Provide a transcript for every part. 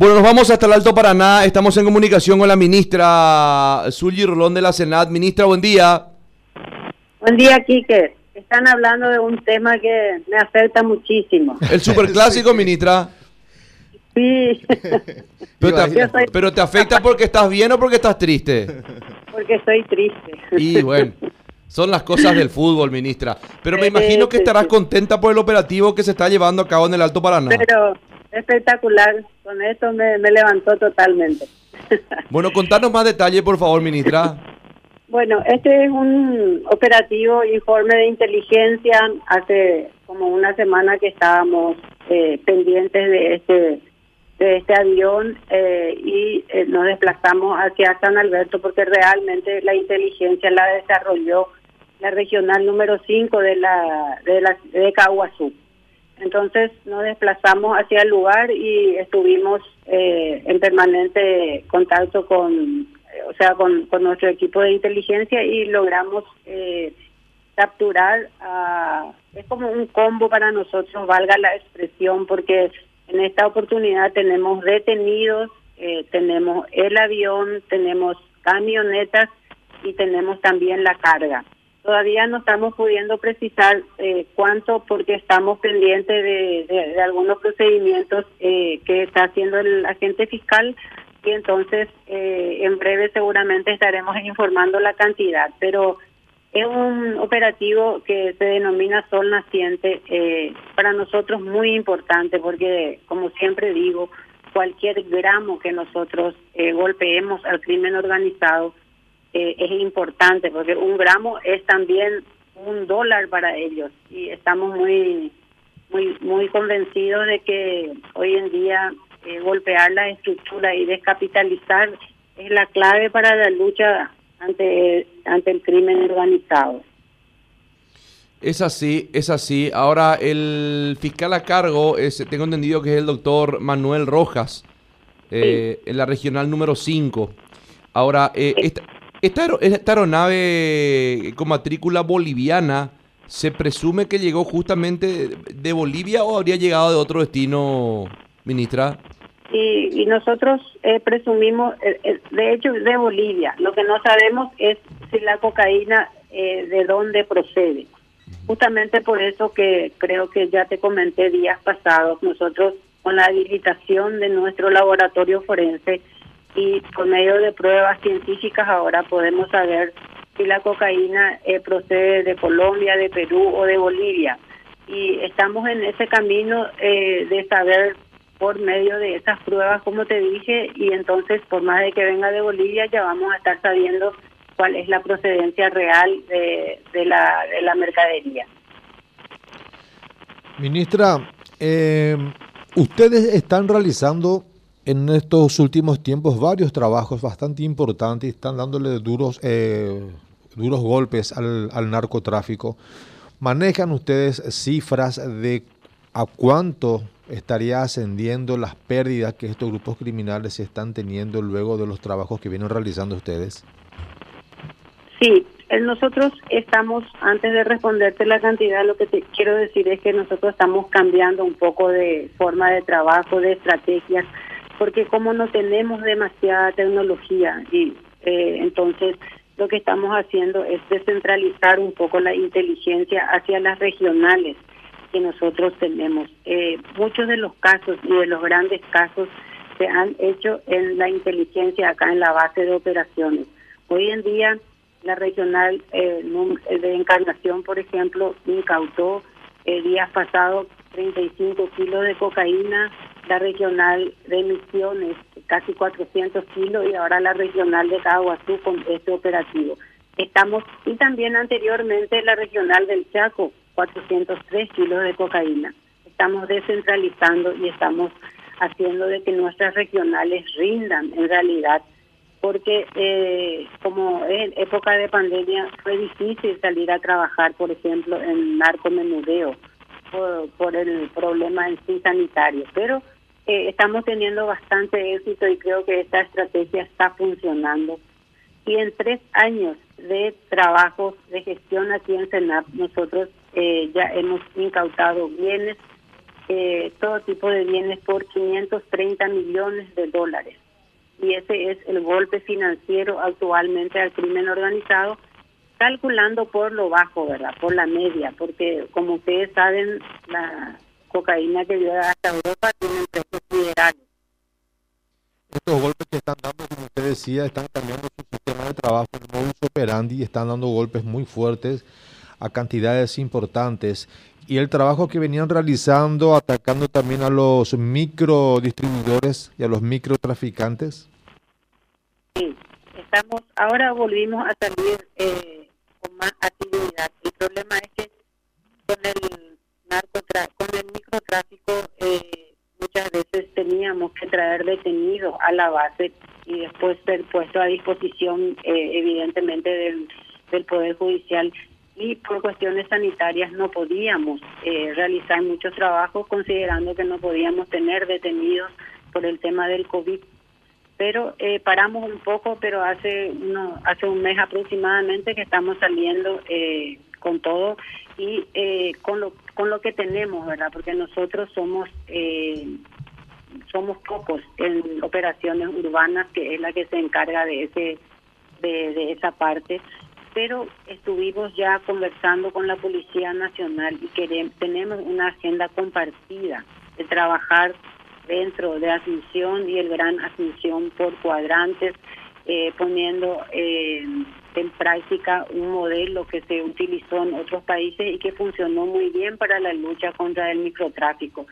Bueno, nos vamos hasta el Alto Paraná. Estamos en comunicación con la ministra Zully Rolón de la Senat. Ministra, buen día. Buen día, Quique. Están hablando de un tema que me afecta muchísimo. El superclásico, ministra. Sí. Pero te, pero te afecta porque estás bien o porque estás triste. Porque estoy triste. Y bueno, son las cosas del fútbol, ministra. Pero me imagino que estarás contenta por el operativo que se está llevando a cabo en el Alto Paraná. Pero espectacular. Con esto me, levantó totalmente. Bueno, contanos más detalles, por favor, ministra. Bueno, este es un operativo informe de inteligencia. Hace como una semana que estábamos eh, pendientes de este de este avión eh, y eh, nos desplazamos hacia San Alberto porque realmente la inteligencia la desarrolló la regional número 5 de la de la de Caguazú. Entonces nos desplazamos hacia el lugar y estuvimos eh, en permanente contacto con o sea con, nuestro equipo de inteligencia y logramos capturar a, es como un combo para nosotros valga la expresión porque en esta oportunidad tenemos detenidos, eh, tenemos el avión, tenemos camionetas y tenemos también la carga. Todavía no estamos pudiendo precisar eh, cuánto porque estamos pendientes de, algunos procedimientos eh, que está haciendo el agente fiscal. Y entonces en breve seguramente estaremos informando la cantidad, pero es un operativo que se denomina Sol Naciente, eh, para nosotros muy importante porque, como siempre digo, cualquier gramo que nosotros eh, golpeemos al crimen organizado eh, es importante porque un gramo es también un dólar para ellos y estamos muy muy muy convencidos de que hoy en día golpear la estructura y descapitalizar es la clave para la lucha ante, ante el crimen organizado. Es así, es así. Ahora, el fiscal a cargo, es, tengo entendido que es el doctor Manuel Rojas, eh, en la regional número 5. Ahora, eh, esta, esta, aeronave con matrícula boliviana, ¿se presume que llegó justamente de Bolivia o habría llegado de otro destino, ministra? y, nosotros eh, presumimos, eh, eh, de hecho, de Bolivia. Lo que no sabemos es si la cocaína de dónde procede. Justamente por eso que creo que ya te comenté días pasados, nosotros con la habilitación de nuestro laboratorio forense y por medio de pruebas científicas ahora podemos saber si la cocaína procede de Colombia, de Perú o de Bolivia. Y estamos en ese camino de saber por medio de esas pruebas, como te dije, y entonces por más de que venga de Bolivia ya vamos a estar sabiendo cuál es la procedencia real de, de, la, de la mercadería. Ministra, eh, ustedes están realizando en estos últimos tiempos varios trabajos bastante importantes están dándole duros, eh, duros golpes al, al narcotráfico. ¿Manejan ustedes cifras de a cuánto estaría ascendiendo las pérdidas que estos grupos criminales están teniendo luego de los trabajos que vienen realizando ustedes? Sí, nosotros estamos, antes de responderte la cantidad, lo que te quiero decir es que nosotros estamos cambiando un poco de forma de trabajo, de estrategias, porque como no tenemos demasiada tecnología y eh, entonces lo que estamos haciendo es descentralizar un poco la inteligencia hacia las regionales que nosotros tenemos. Eh, muchos de los casos y de los grandes casos se han hecho en la inteligencia acá en la base de operaciones. Hoy en día la regional eh, de Encarnación, por ejemplo, incautó eh, días pasados 35 kilos de cocaína, regional de Misiones casi 400 kilos y ahora la regional de Caguazú con este operativo. Estamos, y también anteriormente la regional del Chaco, 403 kilos de cocaína. Estamos descentralizando y estamos haciendo de que nuestras regionales rindan en realidad, porque eh, como en época de pandemia fue difícil salir a trabajar, por ejemplo, en narcomenudeo por, por el problema en sí sanitario, pero eh, estamos teniendo bastante éxito y creo que esta estrategia está funcionando. Y en tres años de trabajo de gestión aquí en Senap, nosotros eh, ya hemos incautado bienes eh, todo tipo de bienes por 530 millones de dólares. Y ese es el golpe financiero actualmente al crimen organizado, calculando por lo bajo, ¿verdad? Por la media, porque como ustedes saben, la cocaína que llega hasta Europa tiene precios federales. Estos golpes que están dando, como usted decía, están cambiando su sistema de trabajo, el modus operandi, están dando golpes muy fuertes a cantidades importantes y el trabajo que venían realizando, atacando también a los micro distribuidores y a los microtraficantes? Sí, estamos, ahora volvimos a salir eh, con más actividad. El problema es que con el con el microtráfico eh, muchas veces teníamos que traer detenidos a la base y después ser puesto a disposición eh, evidentemente del, Poder Judicial y por cuestiones sanitarias no podíamos eh, realizar muchos trabajos considerando que no podíamos tener detenidos por el tema del COVID. Pero paramos un poco, pero hace hace un mes aproximadamente que estamos saliendo con todo y con lo con lo que tenemos, ¿verdad? Porque nosotros somos somos pocos en operaciones urbanas, que es la que se encarga de ese de, de esa parte pero estuvimos ya conversando con la Policía Nacional y queremos, tenemos una agenda compartida de trabajar dentro de Asunción y el Gran Asunción por cuadrantes, eh, poniendo eh, en práctica un modelo que se utilizó en otros países y que funcionó muy bien para la lucha contra el microtráfico.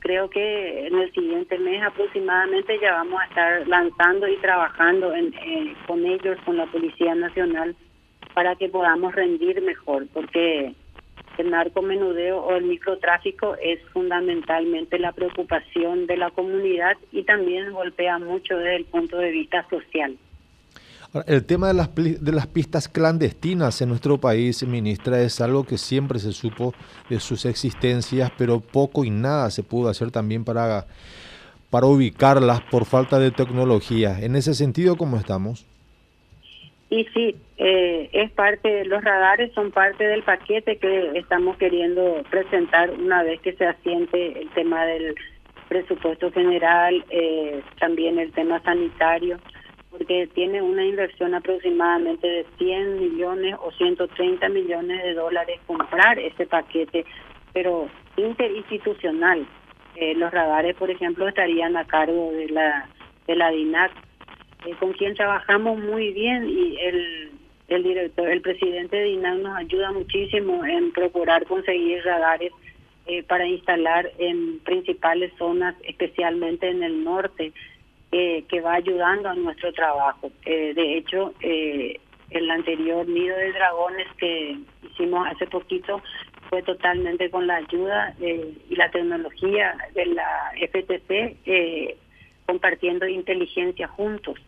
Creo que en el siguiente mes aproximadamente ya vamos a estar lanzando y trabajando en, eh, con ellos, con la Policía Nacional, para que podamos rendir mejor, porque el narcomenudeo o el microtráfico es fundamentalmente la preocupación de la comunidad y también golpea mucho desde el punto de vista social. el tema de las, de las pistas clandestinas en nuestro país, ministra, es algo que siempre se supo de sus existencias, pero poco y nada se pudo hacer también para, para ubicarlas por falta de tecnología. En ese sentido, ¿cómo estamos? Y sí, eh, es parte, los radares son parte del paquete que estamos queriendo presentar una vez que se asiente el tema del presupuesto general, eh, también el tema sanitario, porque tiene una inversión aproximadamente de 100 millones o 130 millones de dólares comprar ese paquete, pero interinstitucional. Eh, los radares, por ejemplo, estarían a cargo de la de la DINAC eh, con quien trabajamos muy bien y el, el director, el presidente de INAM nos ayuda muchísimo en procurar conseguir radares eh, para instalar en principales zonas, especialmente en el norte, eh, que va ayudando a nuestro trabajo. de hecho, el anterior nido de dragones que hicimos hace poquito fue totalmente con la ayuda y la tecnología de la FTC, compartiendo inteligencia juntos.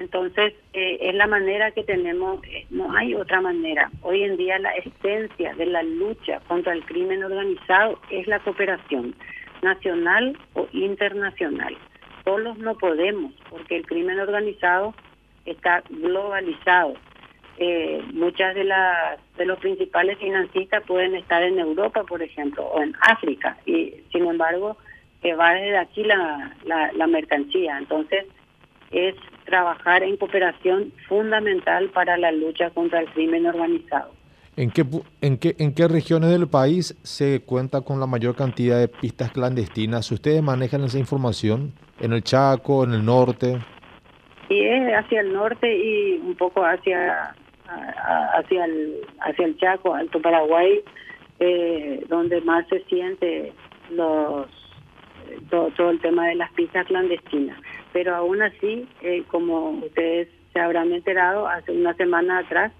Entonces, eh, es la manera que tenemos, eh, no hay otra manera. Hoy en día la esencia de la lucha contra el crimen organizado es la cooperación nacional o internacional. Solos no podemos, porque el crimen organizado está globalizado. Eh, muchas de las de los principales financistas pueden estar en Europa, por ejemplo, o en África, y sin embargo, que va desde aquí la, la mercancía. Entonces, es trabajar en cooperación fundamental para la lucha contra el crimen organizado. ¿En qué, en, qué, ¿En qué regiones del país se cuenta con la mayor cantidad de pistas clandestinas? ¿Ustedes manejan esa información? ¿En el Chaco, en el norte? Sí, es hacia el norte y un poco hacia, hacia, el, hacia el Chaco, Alto Paraguay, eh, donde más se siente los todo, el tema de las pistas clandestinas. Pero aún así, eh, como ustedes se habrán enterado, hace una semana atrás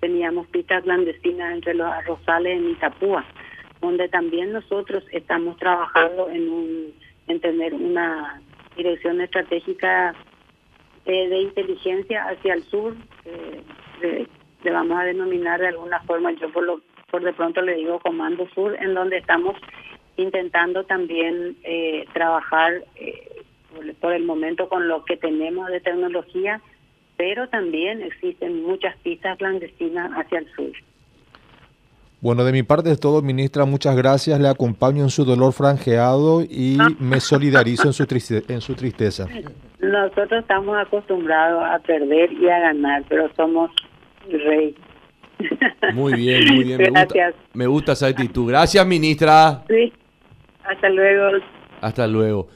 teníamos pistas clandestinas entre los arrozales en Itapúa, donde también nosotros estamos trabajando en, un, en tener una dirección estratégica eh, de inteligencia hacia el sur, eh, le vamos a denominar de alguna forma, yo por, lo, por de pronto le digo Comando Sur, en donde estamos intentando también eh, trabajar eh, por, el momento con lo que tenemos de tecnología, pero también existen muchas pistas clandestinas hacia el sur. Bueno, de mi parte es todo, ministra. Muchas gracias. Le acompaño en su dolor franjeado y me solidarizo en su, en su tristeza. Nosotros estamos acostumbrados a perder y a ganar, pero somos rey. Muy bien, muy bien. Gracias. Me gusta, esa actitud. Gracias, ministra. Sí. Hasta luego. Hasta luego.